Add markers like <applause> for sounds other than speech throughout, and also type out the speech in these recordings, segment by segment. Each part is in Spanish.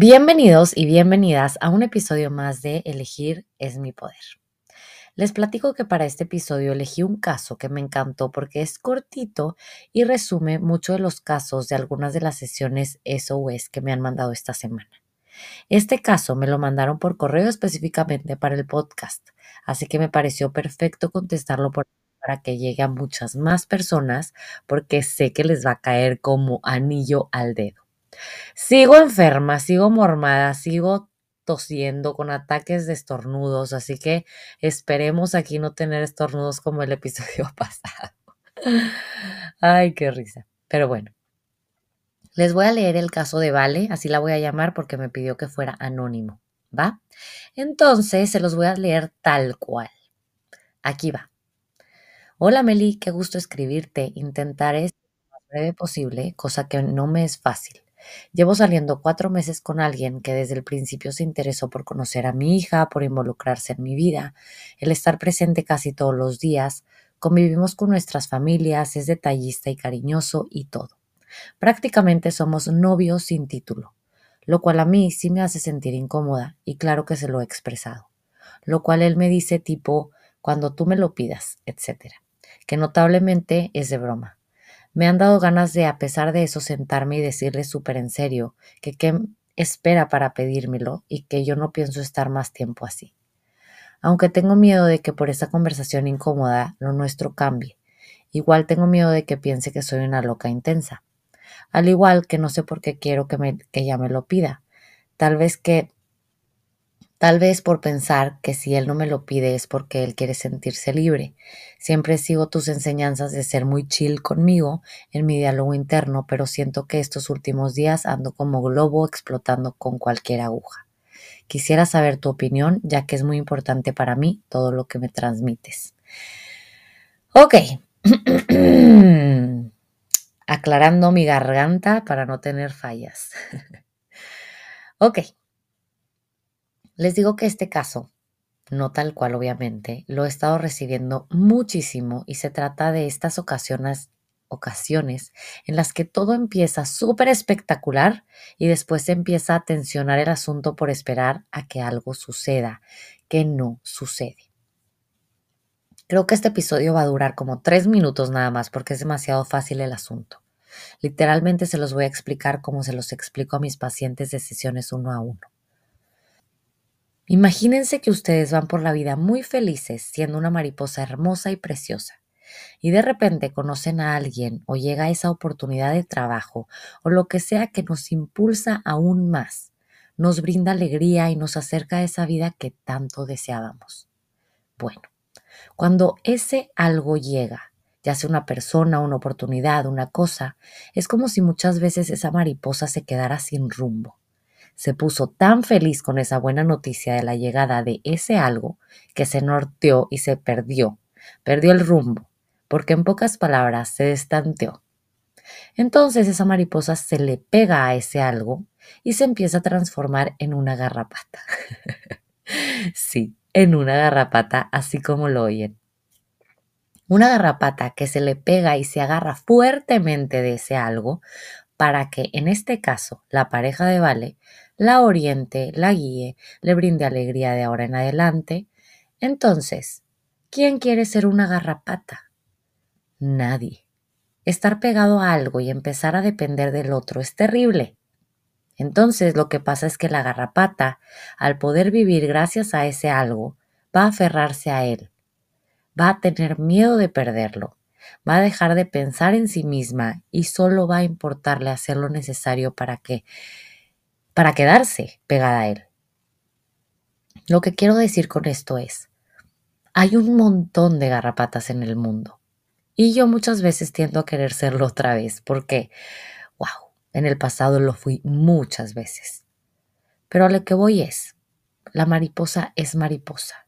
Bienvenidos y bienvenidas a un episodio más de Elegir es mi poder. Les platico que para este episodio elegí un caso que me encantó porque es cortito y resume mucho de los casos de algunas de las sesiones SOS que me han mandado esta semana. Este caso me lo mandaron por correo específicamente para el podcast, así que me pareció perfecto contestarlo por para que llegue a muchas más personas porque sé que les va a caer como anillo al dedo. Sigo enferma, sigo mormada, sigo tosiendo con ataques de estornudos, así que esperemos aquí no tener estornudos como el episodio <laughs> pasado. Ay, qué risa. Pero bueno, les voy a leer el caso de Vale, así la voy a llamar porque me pidió que fuera anónimo, ¿va? Entonces se los voy a leer tal cual. Aquí va. Hola Meli, qué gusto escribirte. Intentaré ser lo más breve posible, cosa que no me es fácil. Llevo saliendo cuatro meses con alguien que desde el principio se interesó por conocer a mi hija, por involucrarse en mi vida, el estar presente casi todos los días, convivimos con nuestras familias, es detallista y cariñoso y todo. Prácticamente somos novios sin título, lo cual a mí sí me hace sentir incómoda y claro que se lo he expresado, lo cual él me dice tipo cuando tú me lo pidas, etc., que notablemente es de broma. Me han dado ganas de, a pesar de eso, sentarme y decirle súper en serio que qué espera para pedírmelo y que yo no pienso estar más tiempo así. Aunque tengo miedo de que por esa conversación incómoda lo nuestro cambie, igual tengo miedo de que piense que soy una loca intensa. Al igual que no sé por qué quiero que, me, que ella me lo pida. Tal vez que Tal vez por pensar que si él no me lo pide es porque él quiere sentirse libre. Siempre sigo tus enseñanzas de ser muy chill conmigo en mi diálogo interno, pero siento que estos últimos días ando como globo explotando con cualquier aguja. Quisiera saber tu opinión, ya que es muy importante para mí todo lo que me transmites. Ok. <clears throat> Aclarando mi garganta para no tener fallas. <laughs> ok. Les digo que este caso, no tal cual obviamente, lo he estado recibiendo muchísimo y se trata de estas ocasiones, ocasiones en las que todo empieza súper espectacular y después se empieza a tensionar el asunto por esperar a que algo suceda, que no sucede. Creo que este episodio va a durar como tres minutos nada más porque es demasiado fácil el asunto. Literalmente se los voy a explicar como se los explico a mis pacientes de sesiones uno a uno. Imagínense que ustedes van por la vida muy felices siendo una mariposa hermosa y preciosa y de repente conocen a alguien o llega esa oportunidad de trabajo o lo que sea que nos impulsa aún más, nos brinda alegría y nos acerca a esa vida que tanto deseábamos. Bueno, cuando ese algo llega, ya sea una persona, una oportunidad, una cosa, es como si muchas veces esa mariposa se quedara sin rumbo se puso tan feliz con esa buena noticia de la llegada de ese algo que se norteó y se perdió, perdió el rumbo, porque en pocas palabras se destanteó. Entonces esa mariposa se le pega a ese algo y se empieza a transformar en una garrapata. <laughs> sí, en una garrapata, así como lo oyen. Una garrapata que se le pega y se agarra fuertemente de ese algo para que, en este caso, la pareja de Vale la oriente, la guíe, le brinde alegría de ahora en adelante. Entonces, ¿quién quiere ser una garrapata? Nadie. Estar pegado a algo y empezar a depender del otro es terrible. Entonces lo que pasa es que la garrapata, al poder vivir gracias a ese algo, va a aferrarse a él, va a tener miedo de perderlo, va a dejar de pensar en sí misma y solo va a importarle hacer lo necesario para que para quedarse pegada a él. Lo que quiero decir con esto es, hay un montón de garrapatas en el mundo y yo muchas veces tiendo a querer serlo otra vez porque, wow, en el pasado lo fui muchas veces. Pero a lo que voy es, la mariposa es mariposa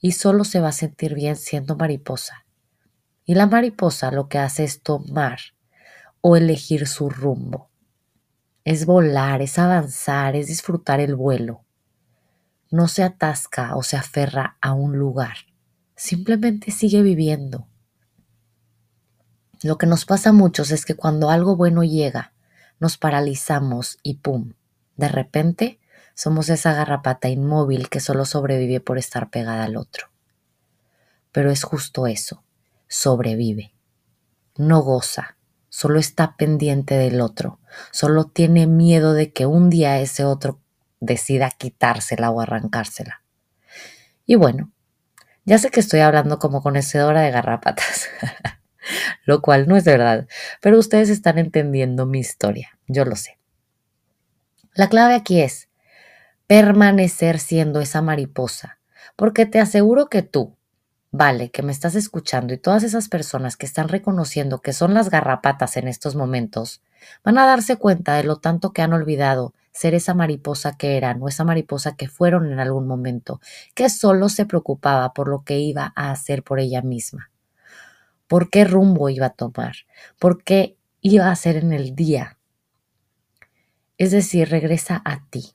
y solo se va a sentir bien siendo mariposa. Y la mariposa lo que hace es tomar o elegir su rumbo. Es volar, es avanzar, es disfrutar el vuelo. No se atasca o se aferra a un lugar. Simplemente sigue viviendo. Lo que nos pasa a muchos es que cuando algo bueno llega, nos paralizamos y ¡pum! De repente somos esa garrapata inmóvil que solo sobrevive por estar pegada al otro. Pero es justo eso, sobrevive. No goza, solo está pendiente del otro, solo tiene miedo de que un día ese otro decida quitársela o arrancársela. Y bueno, ya sé que estoy hablando como conocedora de garrapatas. <laughs> lo cual no es verdad, pero ustedes están entendiendo mi historia, yo lo sé. La clave aquí es permanecer siendo esa mariposa, porque te aseguro que tú, vale, que me estás escuchando y todas esas personas que están reconociendo que son las garrapatas en estos momentos, van a darse cuenta de lo tanto que han olvidado ser esa mariposa que eran o esa mariposa que fueron en algún momento, que solo se preocupaba por lo que iba a hacer por ella misma por qué rumbo iba a tomar, por qué iba a hacer en el día. Es decir, regresa a ti,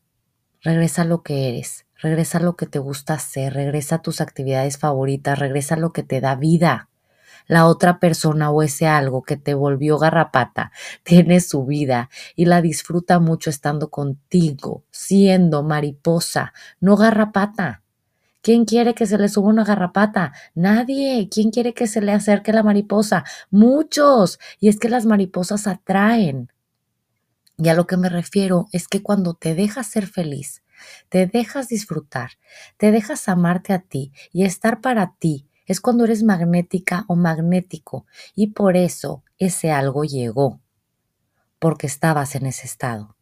regresa a lo que eres, regresa a lo que te gusta hacer, regresa a tus actividades favoritas, regresa a lo que te da vida. La otra persona o ese algo que te volvió garrapata <laughs> tiene su vida y la disfruta mucho estando contigo, siendo mariposa, no garrapata. ¿Quién quiere que se le suba una garrapata? Nadie. ¿Quién quiere que se le acerque la mariposa? Muchos. Y es que las mariposas atraen. Y a lo que me refiero es que cuando te dejas ser feliz, te dejas disfrutar, te dejas amarte a ti y estar para ti, es cuando eres magnética o magnético. Y por eso ese algo llegó, porque estabas en ese estado.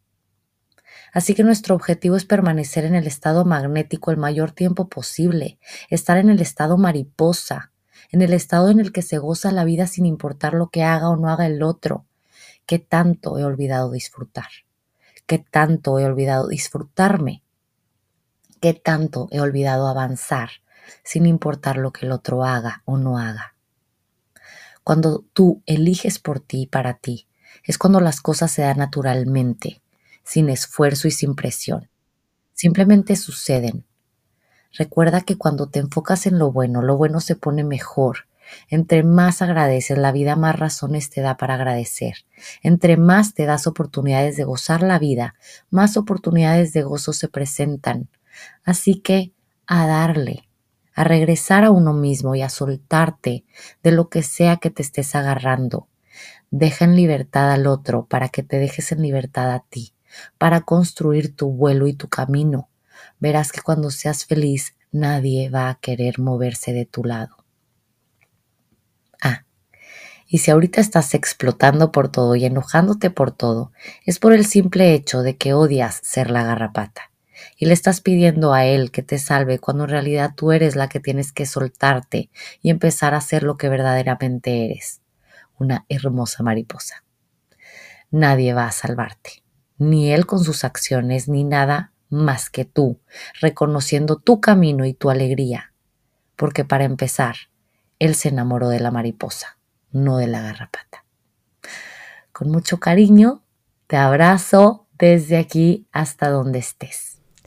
Así que nuestro objetivo es permanecer en el estado magnético el mayor tiempo posible, estar en el estado mariposa, en el estado en el que se goza la vida sin importar lo que haga o no haga el otro. ¿Qué tanto he olvidado disfrutar? ¿Qué tanto he olvidado disfrutarme? ¿Qué tanto he olvidado avanzar sin importar lo que el otro haga o no haga? Cuando tú eliges por ti y para ti, es cuando las cosas se dan naturalmente, sin esfuerzo y sin presión. Simplemente suceden. Recuerda que cuando te enfocas en lo bueno, lo bueno se pone mejor. Entre más agradeces, la vida más razones te da para agradecer. Entre más te das oportunidades de gozar la vida, más oportunidades de gozo se presentan. Así que a darle, a regresar a uno mismo y a soltarte de lo que sea que te estés agarrando. Deja en libertad al otro para que te dejes en libertad a ti para construir tu vuelo y tu camino. Verás que cuando seas feliz nadie va a querer moverse de tu lado. Ah, y si ahorita estás explotando por todo y enojándote por todo, es por el simple hecho de que odias ser la garrapata y le estás pidiendo a él que te salve cuando en realidad tú eres la que tienes que soltarte y empezar a ser lo que verdaderamente eres, una hermosa mariposa. Nadie va a salvarte ni él con sus acciones, ni nada más que tú, reconociendo tu camino y tu alegría. Porque para empezar, él se enamoró de la mariposa, no de la garrapata. Con mucho cariño, te abrazo desde aquí hasta donde estés.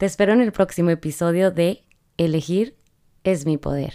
Te espero en el próximo episodio de Elegir es mi poder.